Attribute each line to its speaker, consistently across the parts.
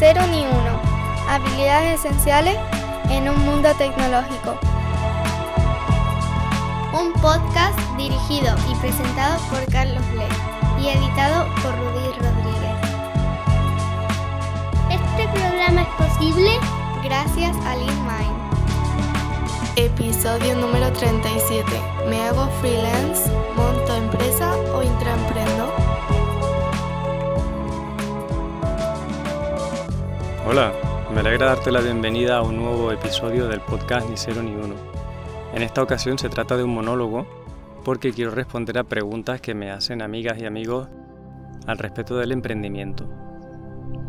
Speaker 1: cero ni uno. Habilidades esenciales en un mundo tecnológico. Un podcast dirigido y presentado por Carlos Le y editado por Rudy Rodríguez. Este programa es posible gracias a LeanMind.
Speaker 2: Episodio número 37. ¿Me hago freelance? ¿Monto empresa o intraemprendo?
Speaker 3: Hola, me alegra darte la bienvenida a un nuevo episodio del podcast Ni Cero Ni Uno. En esta ocasión se trata de un monólogo porque quiero responder a preguntas que me hacen amigas y amigos al respecto del emprendimiento.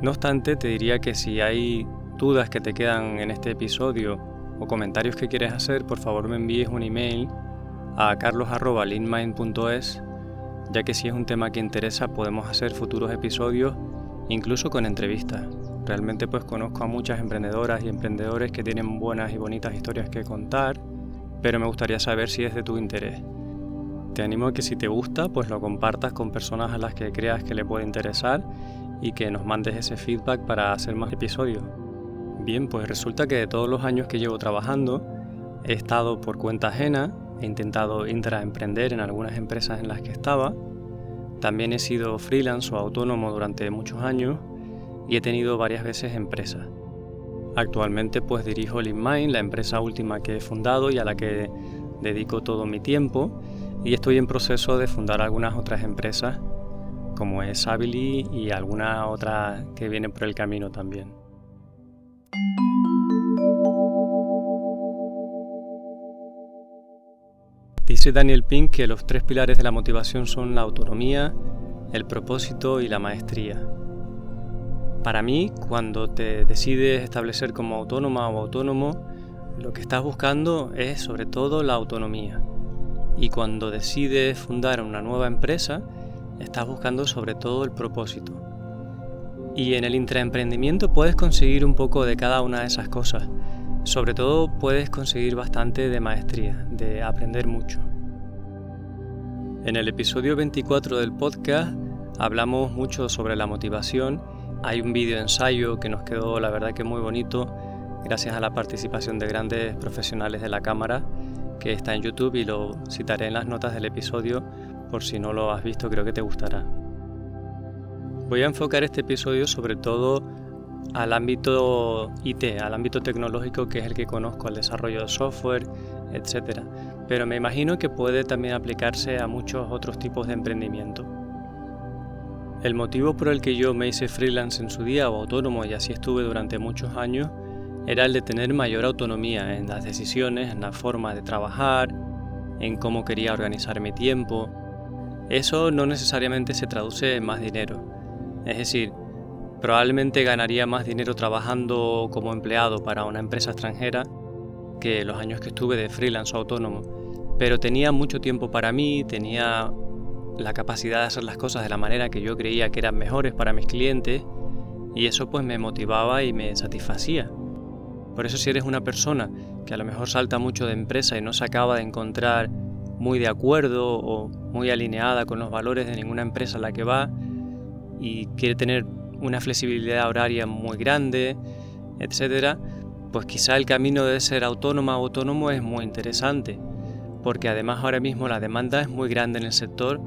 Speaker 3: No obstante, te diría que si hay dudas que te quedan en este episodio o comentarios que quieres hacer, por favor me envíes un email a carlos.linmind.es, ya que si es un tema que interesa podemos hacer futuros episodios, incluso con entrevistas. Realmente pues conozco a muchas emprendedoras y emprendedores que tienen buenas y bonitas historias que contar, pero me gustaría saber si es de tu interés. Te animo a que si te gusta, pues lo compartas con personas a las que creas que le puede interesar y que nos mandes ese feedback para hacer más episodios. Bien, pues resulta que de todos los años que llevo trabajando, he estado por cuenta ajena, he intentado intraemprender en algunas empresas en las que estaba, también he sido freelance o autónomo durante muchos años y he tenido varias veces empresas. Actualmente pues dirijo LeanMind, la empresa última que he fundado y a la que dedico todo mi tiempo y estoy en proceso de fundar algunas otras empresas como es Abili y alguna otra que viene por el camino también. Dice Daniel Pink que los tres pilares de la motivación son la autonomía, el propósito y la maestría. Para mí, cuando te decides establecer como autónoma o autónomo, lo que estás buscando es sobre todo la autonomía. Y cuando decides fundar una nueva empresa, estás buscando sobre todo el propósito. Y en el intraemprendimiento puedes conseguir un poco de cada una de esas cosas. Sobre todo puedes conseguir bastante de maestría, de aprender mucho. En el episodio 24 del podcast hablamos mucho sobre la motivación hay un vídeo ensayo que nos quedó la verdad que muy bonito gracias a la participación de grandes profesionales de la cámara que está en YouTube y lo citaré en las notas del episodio por si no lo has visto creo que te gustará. Voy a enfocar este episodio sobre todo al ámbito IT, al ámbito tecnológico que es el que conozco, al desarrollo de software, etc. Pero me imagino que puede también aplicarse a muchos otros tipos de emprendimiento. El motivo por el que yo me hice freelance en su día o autónomo y así estuve durante muchos años era el de tener mayor autonomía en las decisiones, en la forma de trabajar, en cómo quería organizar mi tiempo. Eso no necesariamente se traduce en más dinero. Es decir, probablemente ganaría más dinero trabajando como empleado para una empresa extranjera que los años que estuve de freelance o autónomo. Pero tenía mucho tiempo para mí, tenía la capacidad de hacer las cosas de la manera que yo creía que eran mejores para mis clientes y eso pues me motivaba y me satisfacía. Por eso si eres una persona que a lo mejor salta mucho de empresa y no se acaba de encontrar muy de acuerdo o muy alineada con los valores de ninguna empresa a la que va y quiere tener una flexibilidad horaria muy grande, etcétera, pues quizá el camino de ser autónoma o autónomo es muy interesante, porque además ahora mismo la demanda es muy grande en el sector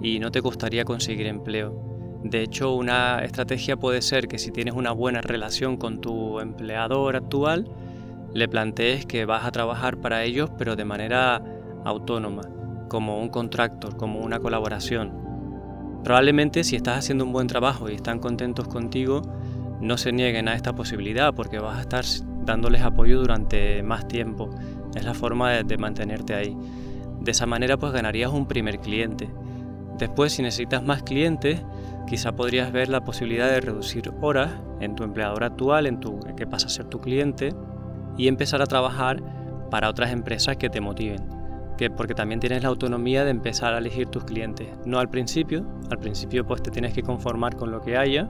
Speaker 3: y no te costaría conseguir empleo. De hecho, una estrategia puede ser que si tienes una buena relación con tu empleador actual, le plantees que vas a trabajar para ellos pero de manera autónoma, como un contractor, como una colaboración. Probablemente si estás haciendo un buen trabajo y están contentos contigo, no se nieguen a esta posibilidad porque vas a estar dándoles apoyo durante más tiempo. Es la forma de, mantenerte ahí. De esa manera pues ganarías un primer cliente Después, si necesitas más clientes, quizá podrías ver la posibilidad de reducir horas en tu empleador actual, en tu que pasa a ser tu cliente, y empezar a trabajar para otras empresas que te motiven. Que porque también tienes la autonomía de empezar a elegir tus clientes. No al principio, al principio pues te tienes que conformar con lo que haya,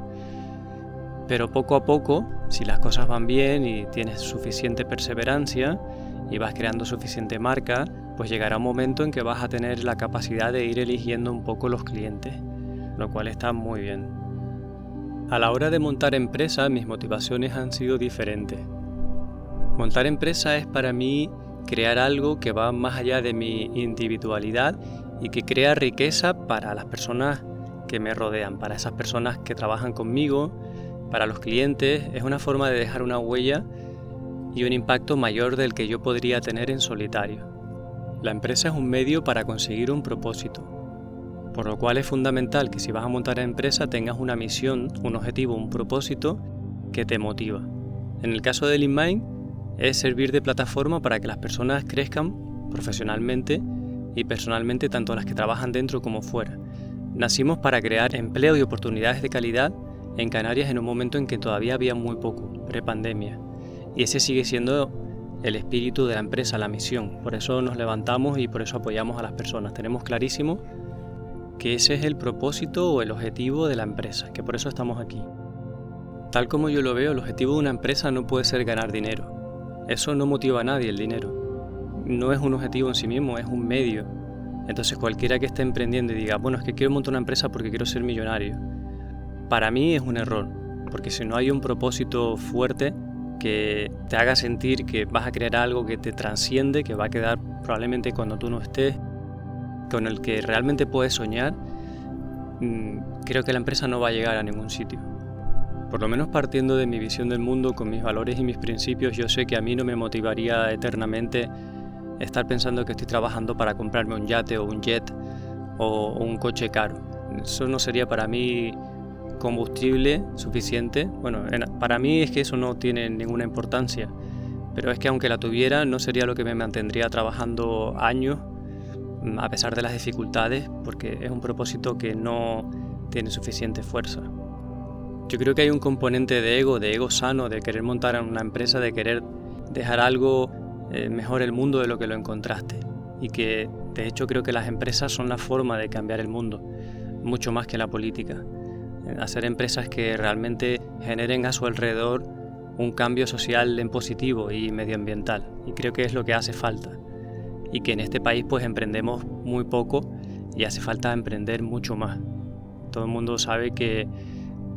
Speaker 3: pero poco a poco, si las cosas van bien y tienes suficiente perseverancia y vas creando suficiente marca, pues llegará un momento en que vas a tener la capacidad de ir eligiendo un poco los clientes, lo cual está muy bien. A la hora de montar empresa, mis motivaciones han sido diferentes. Montar empresa es para mí crear algo que va más allá de mi individualidad y que crea riqueza para las personas que me rodean, para esas personas que trabajan conmigo, para los clientes. Es una forma de dejar una huella y un impacto mayor del que yo podría tener en solitario. La empresa es un medio para conseguir un propósito, por lo cual es fundamental que si vas a montar empresa tengas una misión, un objetivo, un propósito que te motiva. En el caso de LeanMind es servir de plataforma para que las personas crezcan profesionalmente y personalmente tanto las que trabajan dentro como fuera. Nacimos para crear empleo y oportunidades de calidad en Canarias en un momento en que todavía había muy poco, prepandemia. Y ese sigue siendo el espíritu de la empresa, la misión. Por eso nos levantamos y por eso apoyamos a las personas. Tenemos clarísimo que ese es el propósito o el objetivo de la empresa, que por eso estamos aquí. Tal como yo lo veo, el objetivo de una empresa no puede ser ganar dinero. Eso no motiva a nadie el dinero. No es un objetivo en sí mismo, es un medio. Entonces cualquiera que esté emprendiendo y diga, bueno, es que quiero montar una empresa porque quiero ser millonario, para mí es un error, porque si no hay un propósito fuerte que te haga sentir que vas a crear algo que te transciende, que va a quedar probablemente cuando tú no estés, con el que realmente puedes soñar, mm, creo que la empresa no va a llegar a ningún sitio. Por lo menos partiendo de mi visión del mundo, con mis valores y mis principios, yo sé que a mí no me motivaría eternamente estar pensando que estoy trabajando para comprarme un yate o un jet o, un coche caro. Eso no sería para mí combustible suficiente. Bueno, para mí es que eso no tiene ninguna importancia, pero es que aunque la tuviera no sería lo que me mantendría trabajando años Mm, a pesar de las dificultades, porque es un propósito que no tiene suficiente fuerza. Yo creo que hay un componente de ego, de ego sano, de querer montar una empresa, de querer dejar algo eh, mejor el mundo de lo que lo encontraste. Y que de hecho creo que las empresas son la forma de cambiar el mundo, mucho más que la política. Hacer empresas que realmente generen a su alrededor un cambio social en positivo y medioambiental. Y creo que es lo que hace falta y que en este país pues emprendemos muy poco y hace falta emprender mucho más. Todo el mundo sabe que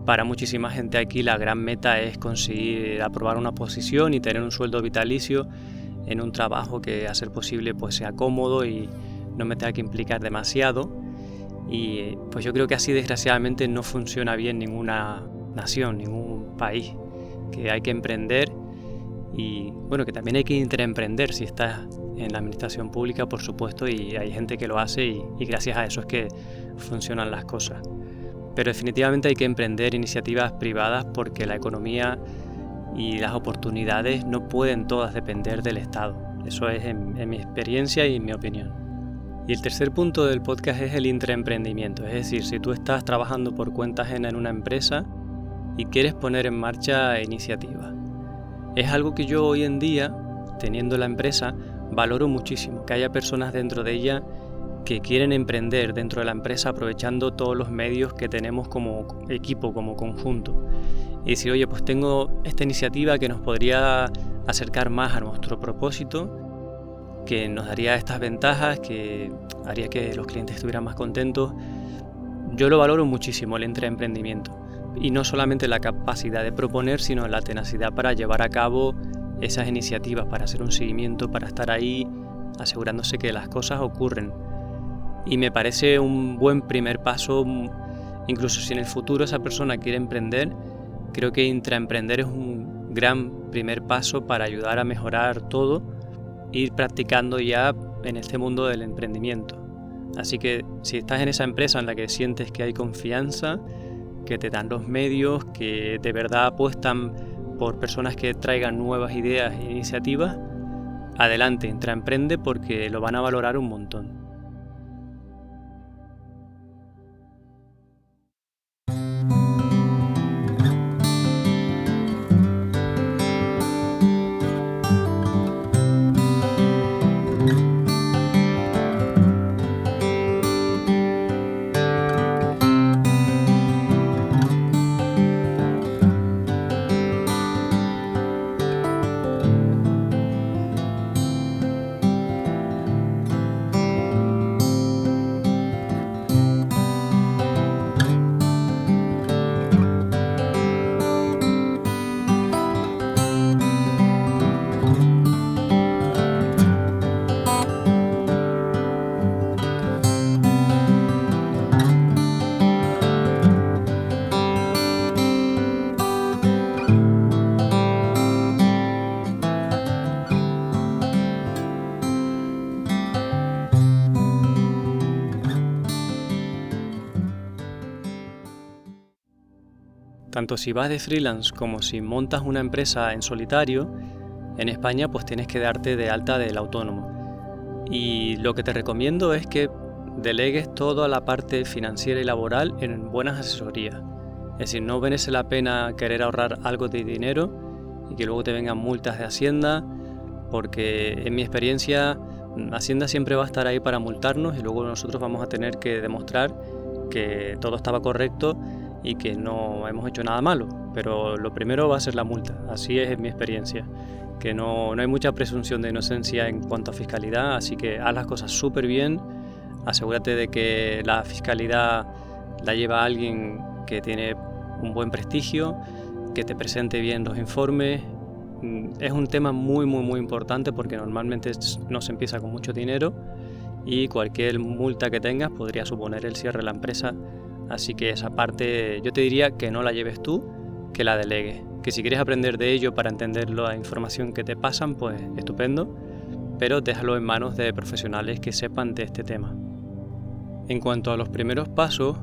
Speaker 3: para muchísima gente aquí la gran meta es conseguir aprobar una posición y tener un sueldo vitalicio en un trabajo que a ser posible pues sea cómodo y no me tenga que implicar demasiado. Y pues yo creo que así desgraciadamente no funciona bien ninguna nación, ningún país, que hay que emprender y bueno, que también hay que interemprender si estás en la administración pública, por supuesto, y hay gente que lo hace y, gracias a eso es que funcionan las cosas. Pero definitivamente hay que emprender iniciativas privadas porque la economía y las oportunidades no pueden todas depender del Estado. Eso es en, mi experiencia y en mi opinión. Y el tercer punto del podcast es el intraemprendimiento, es decir, si tú estás trabajando por cuenta ajena en una empresa y quieres poner en marcha iniciativas. Es algo que yo hoy en día, teniendo la empresa, valoro muchísimo, que haya personas dentro de ella que quieren emprender dentro de la empresa aprovechando todos los medios que tenemos como equipo, como conjunto. Y decir, oye, pues tengo esta iniciativa que nos podría acercar más a nuestro propósito, que nos daría estas ventajas, que haría que los clientes estuvieran más contentos. Yo lo valoro muchísimo, el emprendimiento. Y no solamente la capacidad de proponer, sino la tenacidad para llevar a cabo esas iniciativas para hacer un seguimiento, para estar ahí asegurándose que las cosas ocurren. Y me parece un buen primer paso, incluso si en el futuro esa persona quiere emprender, creo que intraemprender es un gran primer paso para ayudar a mejorar todo, ir practicando ya en este mundo del emprendimiento. Así que si estás en esa empresa en la que sientes que hay confianza, que te dan los medios, que de verdad apuestan por personas que traigan nuevas ideas e iniciativas, adelante, entra, emprende porque lo van a valorar un montón. Tanto si vas de freelance como si montas una empresa en solitario, en España pues tienes que darte de alta del autónomo. Y lo que te recomiendo es que delegues toda la parte financiera y laboral en buenas asesorías. Es decir, no merece la pena querer ahorrar algo de dinero y que luego te vengan multas de Hacienda, porque en mi experiencia Hacienda siempre va a estar ahí para multarnos y luego nosotros vamos a tener que demostrar que todo estaba correcto y que no hemos hecho nada malo. Pero lo primero va a ser la multa, así es en mi experiencia. Que no, no hay mucha presunción de inocencia en cuanto a fiscalidad, así que haz las cosas súper bien, asegúrate de que la fiscalidad la lleva alguien que tiene un buen prestigio, que te presente bien los informes. Mm, es un tema muy, muy, muy importante porque normalmente no se empieza con mucho dinero y cualquier multa que tengas podría suponer el cierre de la empresa. Así que esa parte yo te diría que no la lleves tú, que la delegues. Que si quieres aprender de ello para entender la información que te pasan, pues estupendo, pero déjalo en manos de profesionales que sepan de este tema. En cuanto a los primeros pasos,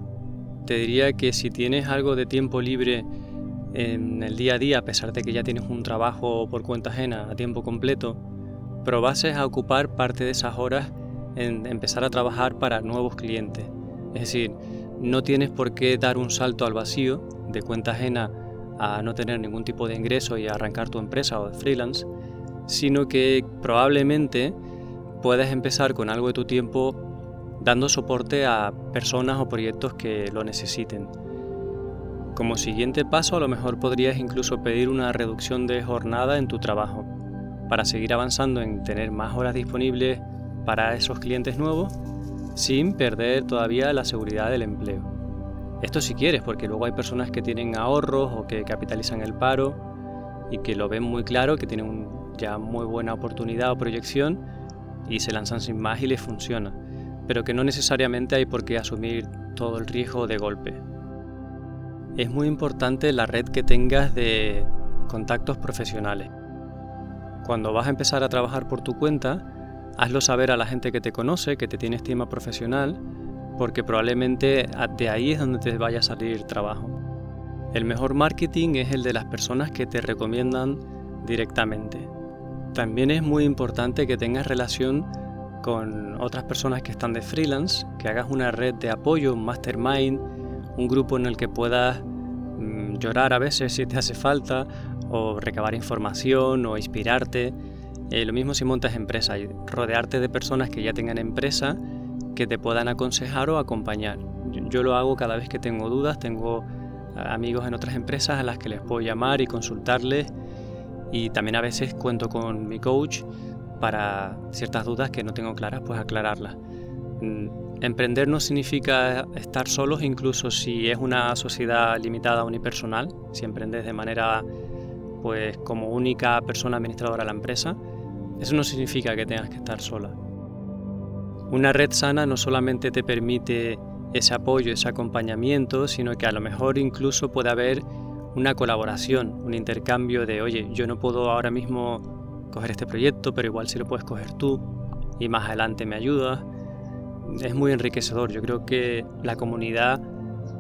Speaker 3: te diría que si tienes algo de tiempo libre en el día a día, a pesar de que ya tienes un trabajo por cuenta ajena a tiempo completo, probases a ocupar parte de esas horas en empezar a trabajar para nuevos clientes. Es decir, no tienes por qué dar un salto al vacío de cuenta ajena a no tener ningún tipo de ingreso y arrancar tu empresa o de freelance, sino que probablemente puedes empezar con algo de tu tiempo dando soporte a personas o proyectos que lo necesiten. Como siguiente paso, a lo mejor podrías incluso pedir una reducción de jornada en tu trabajo para seguir avanzando en tener más horas disponibles para esos clientes nuevos sin perder todavía la seguridad del empleo. Esto si quieres, porque luego hay personas que tienen ahorros o que capitalizan el paro y que lo ven muy claro, que tienen ya muy buena oportunidad o proyección y se lanzan sin más y les funciona, pero que no necesariamente hay por qué asumir todo el riesgo de golpe. Es muy importante la red que tengas de contactos profesionales. Cuando vas a empezar a trabajar por tu cuenta, Hazlo saber a la gente que te conoce, que te tiene estima profesional, porque probablemente de ahí es donde te vaya a salir trabajo. El mejor marketing es el de las personas que te recomiendan directamente. También es muy importante que tengas relación con otras personas que están de freelance, que hagas una red de apoyo, un mastermind, un grupo en el que puedas mm, llorar a veces si te hace falta, o recabar información o inspirarte. Eh, lo mismo si montas empresa, rodearte de personas que ya tengan empresa que te puedan aconsejar o acompañar. Yo, lo hago cada vez que tengo dudas, tengo amigos en otras empresas a las que les puedo llamar y consultarles y también a veces cuento con mi coach para ciertas dudas que no tengo claras, pues aclararlas. Mm, emprender no significa estar solos, incluso si es una sociedad limitada unipersonal, si emprendes de manera pues como única persona administradora de la empresa, eso no significa que tengas que estar sola. Una red sana no solamente te permite ese apoyo, ese acompañamiento, sino que a lo mejor incluso puede haber una colaboración, un intercambio de, oye, yo no puedo ahora mismo coger este proyecto, pero igual si lo puedes coger tú y más adelante me ayudas. Es muy enriquecedor. Yo creo que la comunidad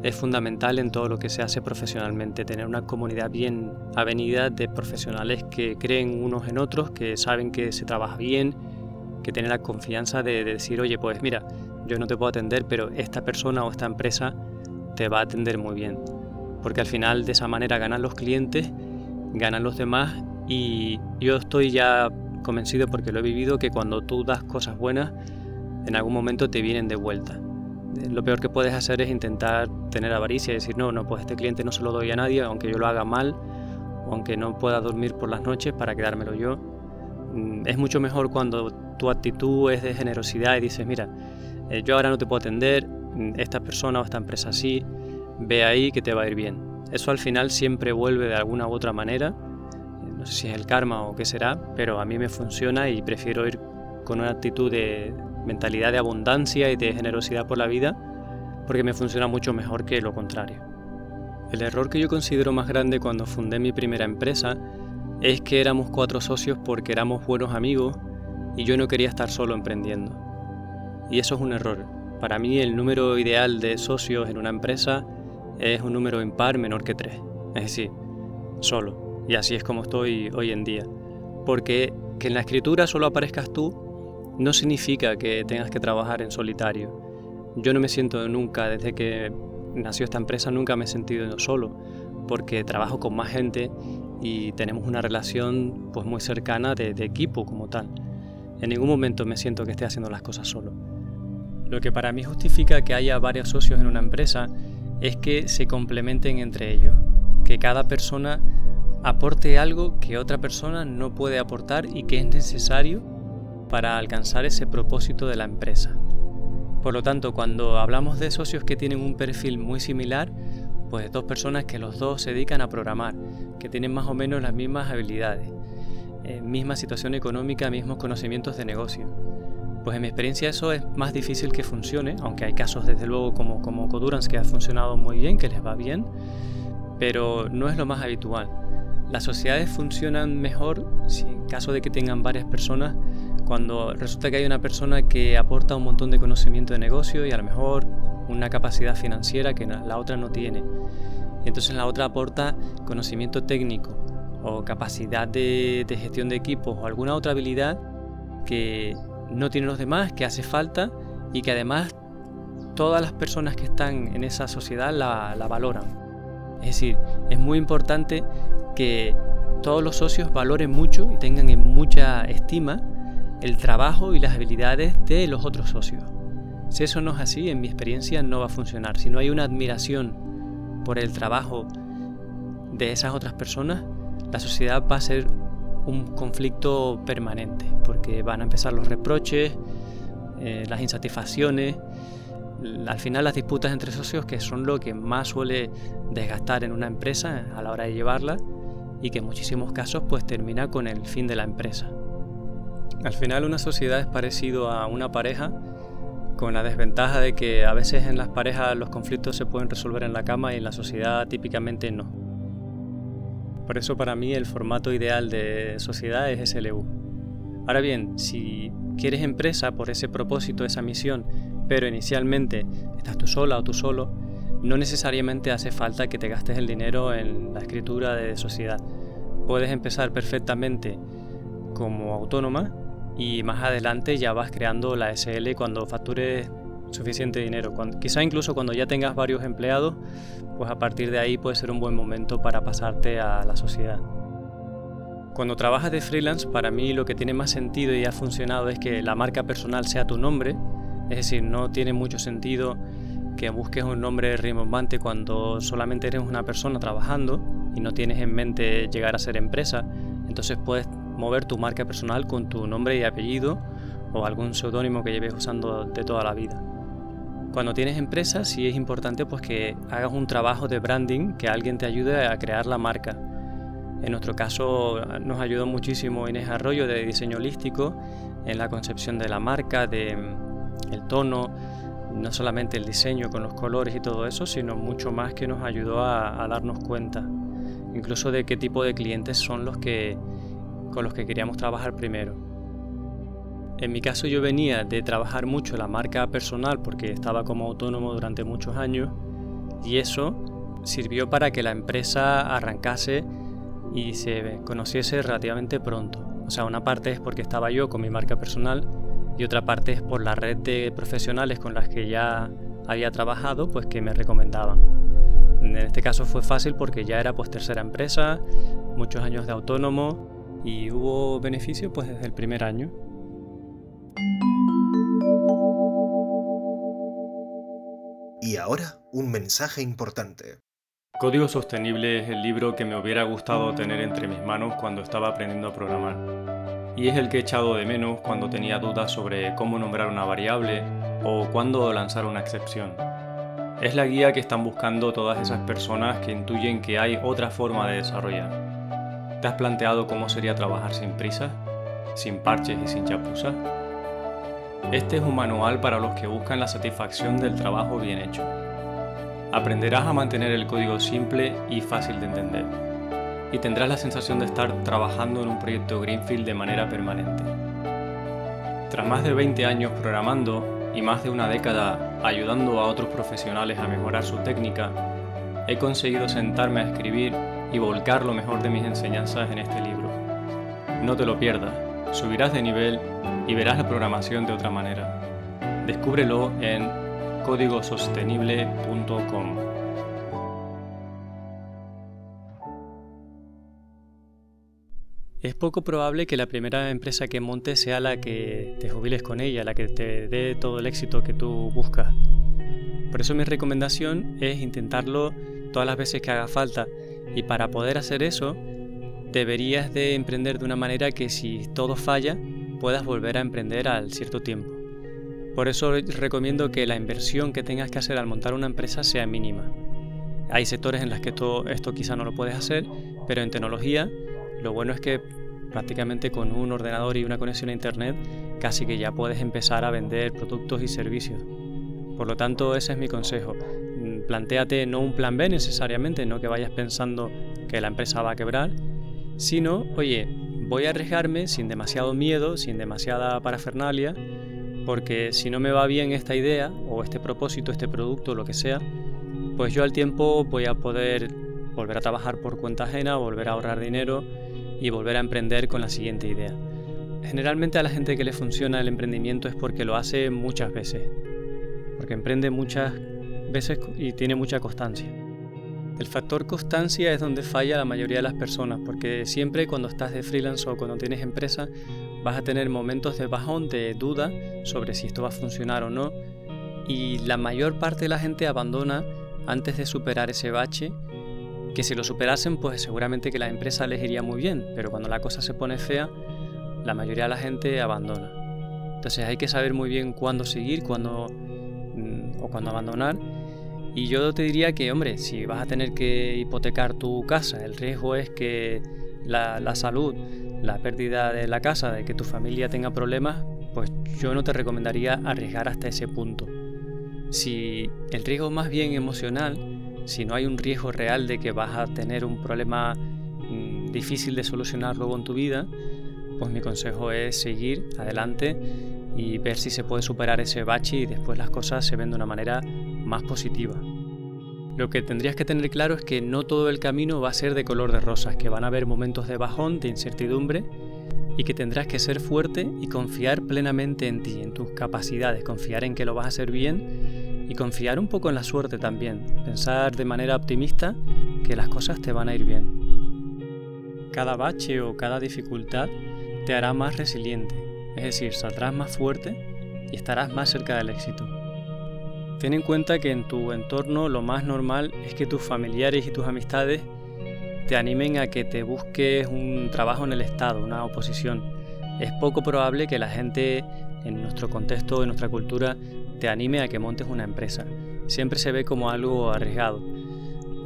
Speaker 3: es fundamental en todo lo que se hace profesionalmente, tener una comunidad bien avenida de profesionales que creen unos en otros, que saben que se trabaja bien, que tienen la confianza de, decir, oye, pues mira, yo no te puedo atender, pero esta persona o esta empresa te va a atender muy bien. Porque al final de esa manera ganan los clientes, ganan los demás y yo estoy ya convencido porque lo he vivido que cuando tú das cosas buenas, en algún momento te vienen de vuelta lo peor que puedes hacer es intentar tener avaricia y decir, no, no, pues este cliente no se lo doy a nadie, aunque yo lo haga mal, o aunque no pueda dormir por las noches para quedármelo yo. Mm, es mucho mejor cuando tu actitud es de generosidad y dices, mira, eh, yo ahora no te puedo atender, mm, esta persona o esta empresa sí, ve ahí que te va a ir bien. Eso al final siempre vuelve de alguna u otra manera, no sé si es el karma o qué será, pero a mí me funciona y prefiero ir con una actitud de, mentalidad de abundancia y de generosidad por la vida, porque me funciona mucho mejor que lo contrario. El error que yo considero más grande cuando fundé mi primera empresa es que éramos cuatro socios porque éramos buenos amigos y yo no quería estar solo emprendiendo. Y eso es un error. Para mí el número ideal de socios en una empresa es un número impar menor que tres. es decir, solo. Y así es como estoy hoy en día. Porque que en la escritura solo aparezcas tú no significa que tengas que trabajar en solitario. Yo no me siento nunca, desde que nació esta empresa, nunca me he sentido solo, porque trabajo con más gente y tenemos una relación pues muy cercana de, de equipo como tal. En ningún momento me siento que esté haciendo las cosas solo. Lo que para mí justifica que haya varios socios en una empresa es que se complementen entre ellos, que cada persona aporte algo que otra persona no puede aportar y que es necesario para alcanzar ese propósito de la empresa. Por lo tanto, cuando hablamos de socios que tienen un perfil muy similar, pues dos personas que los dos se dedican a programar, que tienen más o menos las mismas habilidades, eh, misma situación económica, mismos conocimientos de negocio. Pues en mi experiencia eso es más difícil que funcione, aunque hay casos desde luego como, como Codurance que ha funcionado muy bien, que les va bien, pero no es lo más habitual. Las sociedades funcionan mejor si en caso de que tengan varias personas, cuando resulta que hay una persona que aporta un montón de conocimiento de negocio y a lo mejor una capacidad financiera que la otra no tiene. Entonces la otra aporta conocimiento técnico o capacidad de, de gestión de equipos o alguna otra habilidad que no tienen los demás, que hace falta y que además todas las personas que están en esa sociedad la, la valoran. Es decir, es muy importante que todos los socios valoren mucho y tengan en mucha estima el trabajo y las habilidades de los otros socios. Si eso no es así, en mi experiencia no va a funcionar. Si no hay una admiración por el trabajo de esas otras personas, la sociedad va a ser un conflicto permanente, porque van a empezar los reproches, eh, las insatisfacciones, al final las disputas entre socios que son lo que más suele desgastar en una empresa a la hora de llevarla y que en muchísimos casos pues termina con el fin de la empresa. Al final una sociedad es parecido a una pareja con la desventaja de que a veces en las parejas los conflictos se pueden resolver en la cama y en la sociedad típicamente no. Por eso para mí el formato ideal de sociedad es SLU. Ahora bien, si quieres empresa por ese propósito, esa misión, pero inicialmente estás tú sola o tú solo, no necesariamente hace falta que te gastes el dinero en la escritura de sociedad. Puedes empezar perfectamente como autónoma y más adelante ya vas creando la SL cuando factures suficiente dinero. quizá incluso cuando ya tengas varios empleados, pues a partir de ahí puede ser un buen momento para pasarte a la sociedad. Cuando trabajas de freelance, para mí lo que tiene más sentido y ha funcionado es que la marca personal sea tu nombre, es decir, no tiene mucho sentido que busques un nombre rimbombante cuando solamente eres una persona trabajando y no tienes en mente llegar a ser empresa, entonces puedes mover tu marca personal con tu nombre y apellido o algún seudónimo que lleves usando de toda la vida. Cuando tienes empresa sí es importante pues que hagas un trabajo de branding, que alguien te ayude a crear la marca. En nuestro caso nos ayudó muchísimo Inés Arroyo de diseño holístico en la concepción de la marca, de mm, el tono, no solamente el diseño con los colores y todo eso, sino mucho más que nos ayudó a, darnos cuenta, incluso de qué tipo de clientes son los que con los que queríamos trabajar primero. En mi caso yo venía de trabajar mucho la marca personal porque estaba como autónomo durante muchos años y eso sirvió para que la empresa arrancase y se conociese relativamente pronto. O sea, una parte es porque estaba yo con mi marca personal y otra parte es por la red de profesionales con las que ya había trabajado, pues que me recomendaban. En este caso fue fácil porque ya era pues tercera empresa, muchos años de autónomo y hubo beneficio pues desde el primer año.
Speaker 4: Y ahora un mensaje importante.
Speaker 3: Código Sostenible es el libro que me hubiera gustado tener entre mis manos cuando estaba aprendiendo a programar y es el que he echado de menos cuando tenía dudas sobre cómo nombrar una variable o cuándo lanzar una excepción. Es la guía que están buscando todas esas personas que intuyen que hay otra forma de desarrollar. ¿Te has planteado cómo sería trabajar sin prisa, sin parches y sin chapuzas? Este es un manual para los que buscan la satisfacción del trabajo bien hecho. Aprenderás a mantener el código simple y fácil de entender y tendrás la sensación de estar trabajando en un proyecto Greenfield de manera permanente. Tras más de 20 años programando y más de una década ayudando a otros profesionales a mejorar su técnica, he conseguido sentarme a escribir y volcar lo mejor de mis enseñanzas en este libro. No te lo pierdas, subirás de nivel y verás la programación de otra manera. Descúbrelo en códigosostenible.com. Es poco probable que la primera empresa que montes sea la que te jubiles con ella, la que te dé todo el éxito que tú buscas. Por eso mi recomendación es intentarlo todas las veces que haga falta y para poder hacer eso deberías de emprender de una manera que si todo falla puedas volver a emprender al cierto tiempo. Por eso recomiendo que la inversión que tengas que hacer al montar una empresa sea mínima. Hay sectores en los que esto, esto quizá no lo puedes hacer, pero en tecnología lo bueno es que prácticamente con un ordenador y una conexión a Internet casi que ya puedes empezar a vender productos y servicios. Por lo tanto, ese es mi consejo. Plantéate no un plan B necesariamente, no que vayas pensando que la empresa va a quebrar, sino, oye, voy a arriesgarme sin demasiado miedo, sin demasiada parafernalia, porque si no me va bien esta idea o este propósito, este producto, lo que sea, pues yo al tiempo voy a poder volver a trabajar por cuenta ajena, volver a ahorrar dinero y volver a emprender con la siguiente idea. Generalmente a la gente que le funciona el emprendimiento es porque lo hace muchas veces, porque emprende muchas veces y tiene mucha constancia. El factor constancia es donde falla la mayoría de las personas, porque siempre cuando estás de freelance o cuando tienes empresa vas a tener momentos de bajón, de duda sobre si esto va a funcionar o no, y la mayor parte de la gente abandona antes de superar ese bache que si lo superasen, pues seguramente que la empresa les iría muy bien, pero cuando la cosa se pone fea, la mayoría de la gente abandona. Entonces hay que saber muy bien cuándo seguir, cuándo mm, o cuándo abandonar. Y yo te diría que, hombre, si vas a tener que hipotecar tu casa, el riesgo es que la, la salud, la pérdida de la casa, de que tu familia tenga problemas, pues yo no te recomendaría arriesgar hasta ese punto. Si el riesgo más bien emocional, si no hay un riesgo real de que vas a tener un problema mm, difícil de solucionar luego en tu vida, pues mi consejo es seguir adelante y ver si se puede superar ese bache y después las cosas se ven de una manera más positiva. Lo que tendrías que tener claro es que no todo el camino va a ser de color de rosas, que van a haber momentos de bajón, de incertidumbre y que tendrás que ser fuerte y confiar plenamente en ti, en tus capacidades, confiar en que lo vas a hacer bien y confiar un poco en la suerte también, pensar de manera optimista que las cosas te van a ir bien. Cada bache o cada dificultad te hará más resiliente, es decir, saldrás más fuerte y estarás más cerca del éxito. Ten en cuenta que en tu entorno lo más normal es que tus familiares y tus amistades te animen a que te busques un trabajo en el Estado, una oposición. Es poco probable que la gente en nuestro contexto, en nuestra cultura, te anime a que montes una empresa. Siempre se ve como algo arriesgado.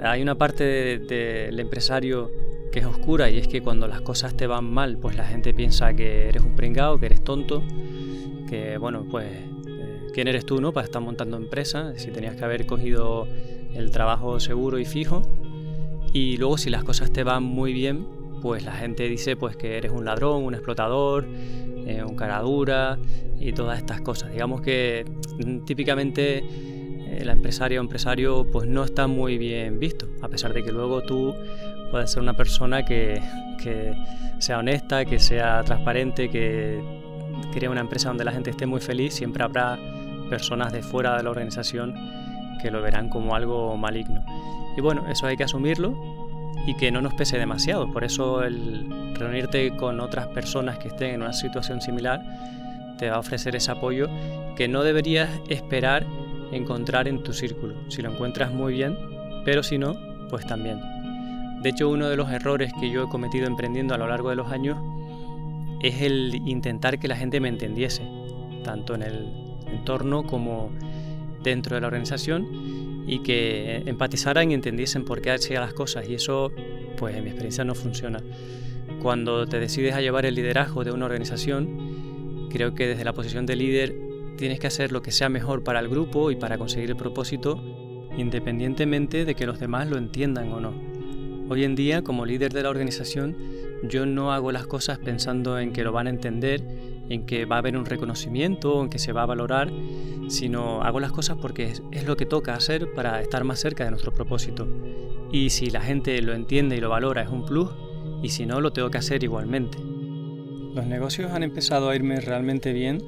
Speaker 3: Hay una parte del empresario que es oscura y es que cuando las cosas te van mal, pues la gente piensa que eres un pringao, que eres tonto, que bueno, pues quién eres tú, ¿no? Para estar montando empresa, si tenías que haber cogido el trabajo seguro y fijo. Y luego si las cosas te van muy bien, pues la gente dice pues que eres un ladrón, un explotador, eh, un cara dura y todas estas cosas. Digamos que mm, típicamente eh, la empresaria o empresario pues no está muy bien visto, a pesar de que luego tú puedes ser una persona que, que sea honesta, que sea transparente, que crea una empresa donde la gente esté muy feliz, siempre habrá personas de fuera de la organización que lo verán como algo maligno. Y bueno, eso hay que asumirlo y que no nos pese demasiado. Por eso el reunirte con otras personas que estén en una situación similar te va a ofrecer ese apoyo que no deberías esperar encontrar en tu círculo. Si lo encuentras muy bien, pero si no, pues también. De hecho, uno de los errores que yo he cometido emprendiendo a lo largo de los años es el intentar que la gente me entendiese, tanto en el entorno como dentro de la organización y que empatizaran y entendiesen por qué hacía las cosas y eso pues en mi experiencia no funciona. Cuando te decides a llevar el liderazgo de una organización, creo que desde la posición de líder tienes que hacer lo que sea mejor para el grupo y para conseguir el propósito, independientemente de que los demás lo entiendan o no. Hoy en día, como líder de la organización, yo no hago las cosas pensando en que lo van a entender en que va a haber un reconocimiento, en que se va a valorar, sino hago las cosas porque es, es lo que toca hacer para estar más cerca de nuestro propósito. Y si la gente lo entiende y lo valora es un plus, y si no, lo tengo que hacer igualmente. Los negocios han empezado a irme realmente bien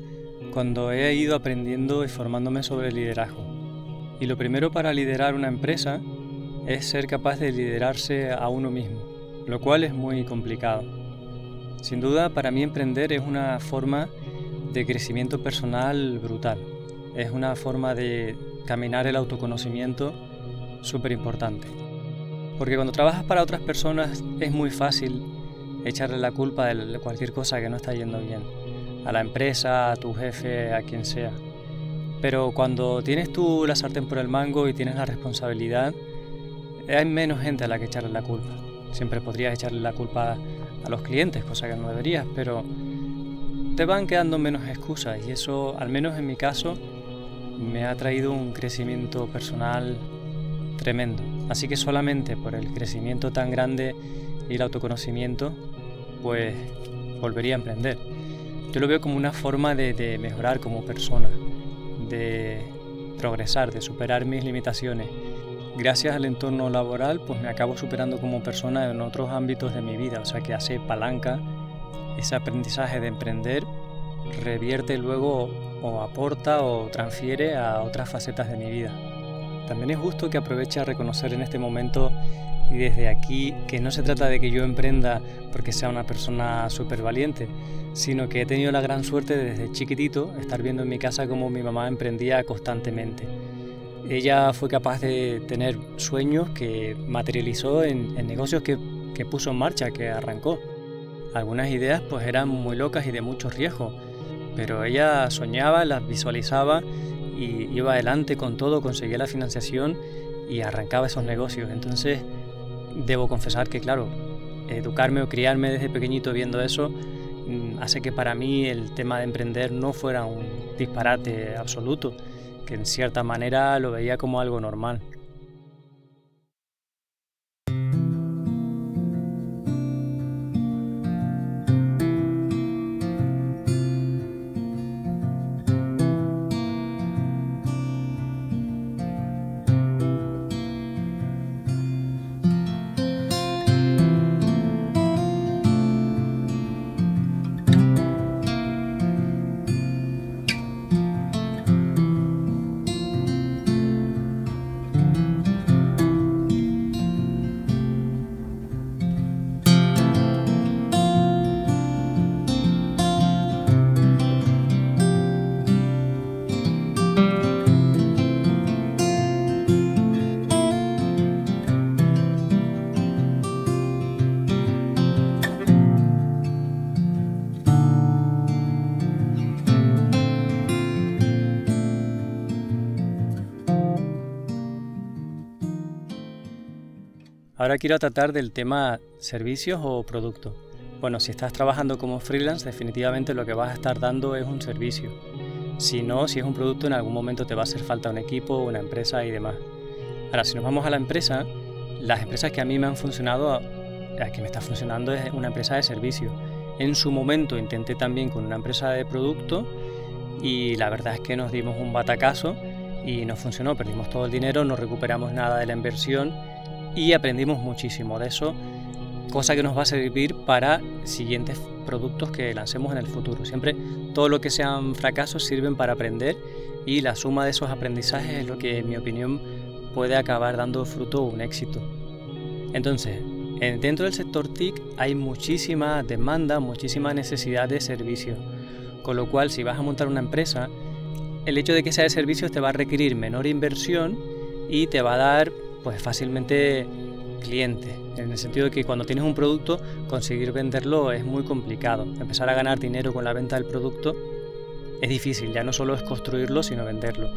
Speaker 3: cuando he ido aprendiendo y formándome sobre liderazgo. Y lo primero para liderar una empresa es ser capaz de liderarse a uno mismo, lo cual es muy complicado. Sin duda, para mí emprender es una forma de crecimiento personal brutal. Es una forma de caminar el autoconocimiento súper importante. Porque cuando trabajas para otras personas es muy fácil echarle la culpa de cualquier cosa que no está yendo bien. A la empresa, a tu jefe, a quien sea. Pero cuando tienes tú la sartén por el mango y tienes la responsabilidad, hay menos gente a la que echarle la culpa. Siempre podrías echarle la culpa a los clientes, cosa que no deberías, pero te van quedando menos excusas y eso, al menos en mi caso, me ha traído un crecimiento personal tremendo. Así que solamente por el crecimiento tan grande y el autoconocimiento, pues volvería a emprender. Yo lo veo como una forma de, mejorar como persona, de progresar, de superar mis limitaciones. Gracias al entorno laboral, pues me acabo superando como persona en otros ámbitos de mi vida, o sea que hace palanca ese aprendizaje de emprender revierte luego o aporta o transfiere a otras facetas de mi vida. También es justo que aproveche a reconocer en este momento y desde aquí que no se trata de que yo emprenda porque sea una persona súper valiente, sino que he tenido la gran suerte de desde chiquitito estar viendo en mi casa cómo mi mamá emprendía constantemente. Ella fue capaz de tener sueños que materializó en, negocios que, que puso en marcha, que arrancó. Algunas ideas pues eran muy locas y de mucho riesgo, pero ella soñaba, las visualizaba y iba adelante con todo, conseguía la financiación y arrancaba esos negocios. Entonces, debo confesar que, claro, educarme o criarme desde pequeñito viendo eso mm, hace que para mí el tema de emprender no fuera un disparate absoluto, que en cierta manera lo veía como algo normal. Ahora quiero tratar del tema servicios o productos. Bueno, si estás trabajando como freelance, definitivamente lo que vas a estar dando es un servicio. Si no, si es un producto, en algún momento te va a hacer falta un equipo, una empresa y demás. Ahora, si nos vamos a la empresa, las empresas que a mí me han funcionado, la que me está funcionando es una empresa de servicio. En su momento intenté también con una empresa de producto y la verdad es que nos dimos un batacazo y no funcionó, perdimos todo el dinero, no recuperamos nada de la inversión y aprendimos muchísimo de eso, cosa que nos va a servir para siguientes productos que lancemos en el futuro. Siempre todo lo que sean fracasos sirven para aprender y la suma de esos aprendizajes es lo que en mi opinión puede acabar dando fruto un éxito. Entonces, dentro del sector TIC hay muchísima demanda, muchísima necesidad de servicios, con lo cual si vas a montar una empresa, el hecho de que sea de servicios te va a requerir menor inversión y te va a dar pues fácilmente cliente, en el sentido de que cuando tienes un producto conseguir venderlo es muy complicado. Empezar a ganar dinero con la venta del producto es difícil, ya no solo es construirlo, sino venderlo.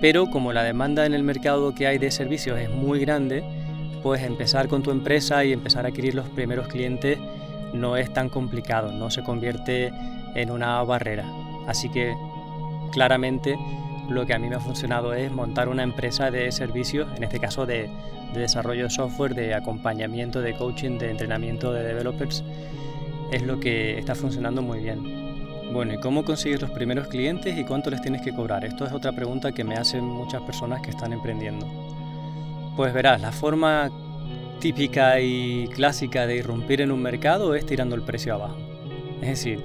Speaker 3: Pero como la demanda en el mercado que hay de servicios es muy grande, pues empezar con tu empresa y empezar a adquirir los primeros clientes no es tan complicado, no se convierte en una barrera. Así que claramente lo que a mí me ha funcionado es montar una empresa de servicios, en este caso de, desarrollo de software, de acompañamiento, de coaching, de entrenamiento de developers. Es lo que está funcionando muy bien. Bueno, ¿y cómo consigues los primeros clientes y cuánto les tienes que cobrar? Esto es otra pregunta que me hacen muchas personas que están emprendiendo. Pues verás, la forma típica y clásica de irrumpir en un mercado es tirando el precio abajo. Es decir,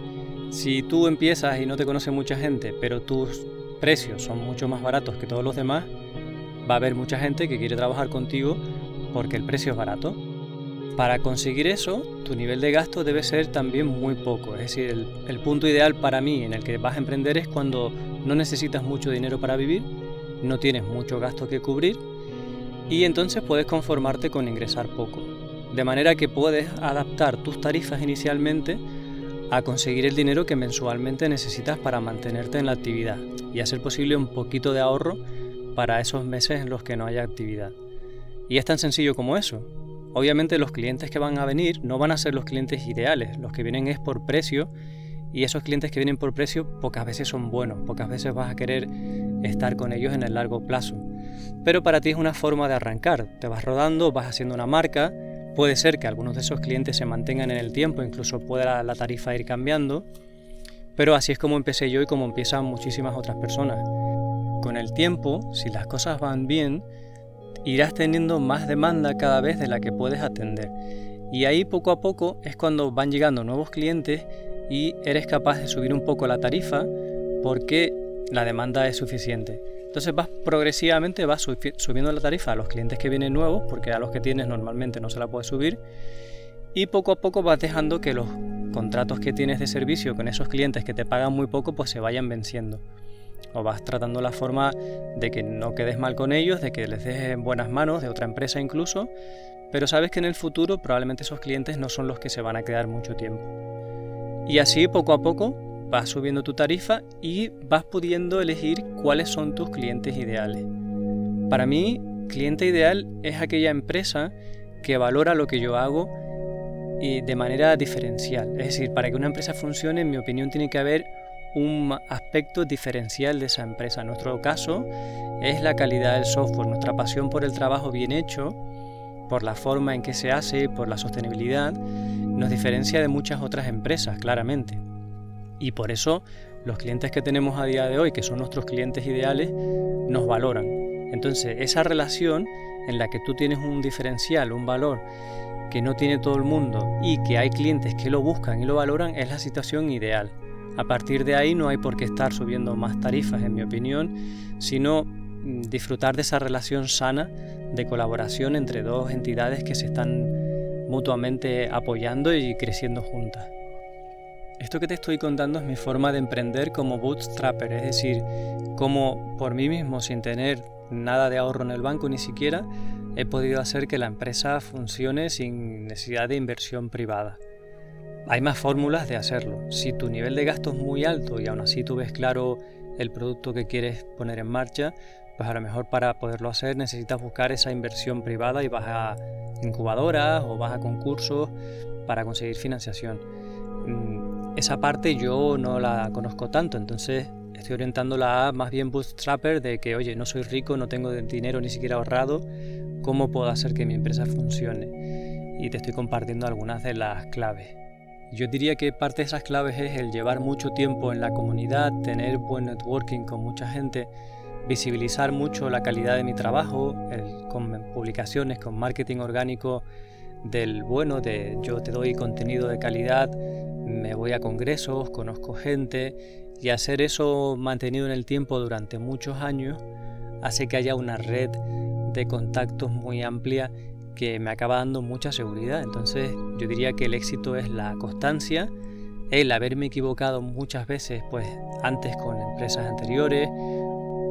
Speaker 3: si tú empiezas y no te conoce mucha gente, pero tus precios son mucho más baratos que todos los demás, va a haber mucha gente que quiere trabajar contigo porque el precio es barato. Para conseguir eso, tu nivel de gasto debe ser también muy poco. Es decir, el, punto ideal para mí en el que vas a emprender es cuando no necesitas mucho dinero para vivir, no tienes mucho gasto que cubrir y entonces puedes conformarte con ingresar poco. De manera que puedes adaptar tus tarifas inicialmente a conseguir el dinero que mensualmente necesitas para mantenerte en la actividad y hacer posible un poquito de ahorro para esos meses en los que no haya actividad. Y es tan sencillo como eso. Obviamente los clientes que van a venir no van a ser los clientes ideales, los que vienen es por precio y esos clientes que vienen por precio pocas veces son buenos, pocas veces vas a querer estar con ellos en el largo plazo. Pero para ti es una forma de arrancar, te vas rodando, vas haciendo una marca, puede ser que algunos de esos clientes se mantengan en el tiempo, incluso pueda la tarifa ir cambiando, pero así es como empecé yo y como empiezan muchísimas otras personas. Con el tiempo, si las cosas van bien, irás teniendo más demanda cada vez de la que puedes atender. Y ahí poco a poco es cuando van llegando nuevos clientes y eres capaz de subir un poco la tarifa porque la demanda es suficiente. Entonces vas progresivamente, vas subiendo la tarifa a los clientes que vienen nuevos, porque a los que tienes normalmente no se la puedes subir, y poco a poco vas dejando que los contratos que tienes de servicio con esos clientes que te pagan muy poco, pues se vayan venciendo. O vas tratando la forma de que no quedes mal con ellos, de que les dejes en buenas manos, de otra empresa incluso, pero sabes que en el futuro probablemente esos clientes no son los que se van a quedar mucho tiempo. Y así poco a poco vas subiendo tu tarifa y vas pudiendo elegir cuáles son tus clientes ideales. Para mí, cliente ideal es aquella empresa que valora lo que yo hago y de manera diferencial. Es decir, para que una empresa funcione, en mi opinión, tiene que haber un aspecto diferencial de esa empresa. En nuestro caso es la calidad del software, nuestra pasión por el trabajo bien hecho, por la forma en que se hace, por la sostenibilidad, nos diferencia de muchas otras empresas, claramente. Y por eso los clientes que tenemos a día de hoy, que son nuestros clientes ideales, nos valoran. Entonces, esa relación en la que tú tienes un diferencial, un valor que no tiene todo el mundo y que hay clientes que lo buscan y lo valoran, es la situación ideal. A partir de ahí no hay por qué estar subiendo más tarifas, en mi opinión, sino mm, disfrutar de esa relación sana de colaboración entre dos entidades que se están mutuamente apoyando y creciendo juntas. Esto que te estoy contando es mi forma de emprender como bootstrapper, es decir, como por mí mismo, sin tener nada de ahorro en el banco ni siquiera, he podido hacer que la empresa funcione sin necesidad de inversión privada. Hay más fórmulas de hacerlo. Si tu nivel de gasto es muy alto y aún así tú ves claro el producto que quieres poner en marcha, pues a lo mejor para poderlo hacer necesitas buscar esa inversión privada y vas a incubadoras o vas a concursos para conseguir financiación esa parte yo no la conozco tanto, entonces estoy orientándola a más bien bootstrapper de que, oye, no soy rico, no tengo dinero ni siquiera ahorrado, ¿cómo puedo hacer que mi empresa funcione? Y te estoy compartiendo algunas de las claves. Yo diría que parte de esas claves es el llevar mucho tiempo en la comunidad, tener buen networking con mucha gente, visibilizar mucho la calidad de mi trabajo, con publicaciones, con marketing orgánico del bueno, de yo te doy contenido de calidad, me voy a congresos, conozco gente y hacer eso mantenido en el tiempo durante muchos años hace que haya una red de contactos muy amplia que me acaba dando mucha seguridad. Entonces yo diría que el éxito es la constancia, el haberme equivocado muchas veces, pues antes con empresas anteriores,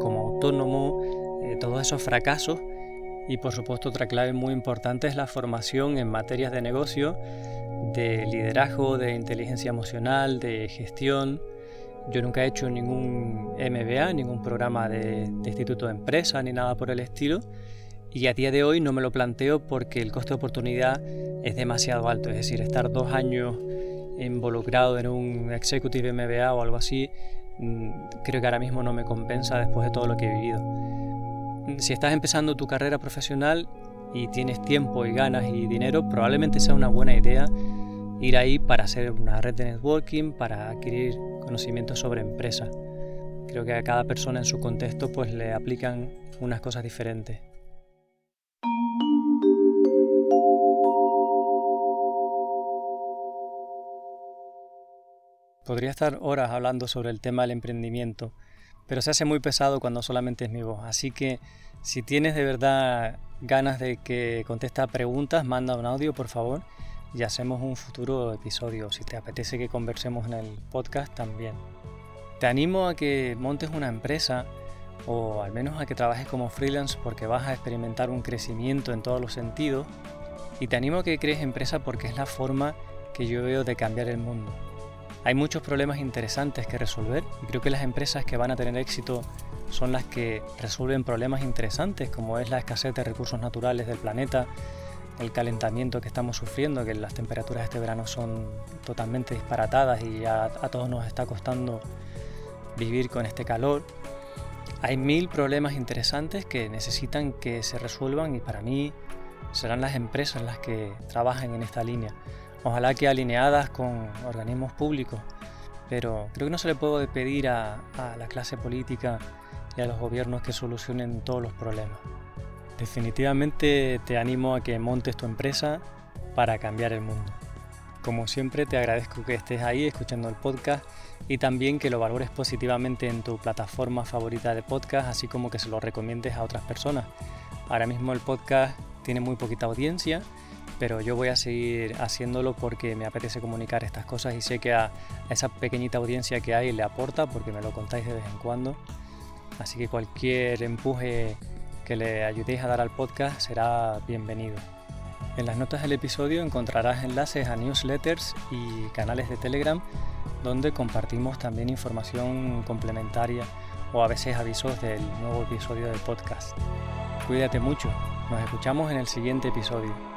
Speaker 3: como autónomo, eh, todos esos fracasos. Y por supuesto otra clave muy importante es la formación en materias de negocio de liderazgo, de inteligencia emocional, de gestión. Yo nunca he hecho ningún MBA, ningún programa de, instituto de empresa ni nada por el estilo. Y a día de hoy no me lo planteo porque el coste de oportunidad es demasiado alto. Es decir, estar dos años involucrado en un Executive MBA o algo así, mm, creo que ahora mismo no me compensa después de todo lo que he vivido. Si estás empezando tu carrera profesional, y tienes tiempo y ganas y dinero, probablemente sea una buena idea ir ahí para hacer una red de networking, para adquirir conocimientos sobre empresa. Creo que a cada persona en su contexto pues le aplican unas cosas diferentes. Podría estar horas hablando sobre el tema del emprendimiento, pero se hace muy pesado cuando solamente es mi voz. Así que si tienes de verdad ganas de que conteste preguntas, manda un audio por favor y hacemos un futuro episodio. Si te apetece que conversemos en el podcast también. Te animo a que montes una empresa o al menos a que trabajes como freelance porque vas a experimentar un crecimiento en todos los sentidos. Y te animo a que crees empresa porque es la forma que yo veo de cambiar el mundo. Hay muchos problemas interesantes que resolver y creo que las empresas que van a tener éxito son las que resuelven problemas interesantes como es la escasez de recursos naturales del planeta, el calentamiento que estamos sufriendo, que las temperaturas este verano son totalmente disparatadas y a, todos nos está costando vivir con este calor. Hay mil problemas interesantes que necesitan que se resuelvan y para mí serán las empresas las que trabajan en esta línea ojalá que alineadas con organismos públicos, pero creo que no se le puede pedir a, la clase política y a los gobiernos que solucionen todos los problemas. Definitivamente te animo a que montes tu empresa para cambiar el mundo. Como siempre te agradezco que estés ahí escuchando el podcast y también que lo valores positivamente en tu plataforma favorita de podcast, así como que se lo recomiendes a otras personas. Ahora mismo el podcast tiene muy poquita audiencia pero yo voy a seguir haciéndolo porque me apetece comunicar estas cosas y sé que a esa pequeñita audiencia que hay le aporta porque me lo contáis de vez en cuando. Así que cualquier empuje que le ayudéis a dar al podcast será bienvenido. En las notas del episodio encontrarás enlaces a newsletters y canales de Telegram donde compartimos también información complementaria o a veces avisos del nuevo episodio del podcast. Cuídate mucho, nos escuchamos en el siguiente episodio.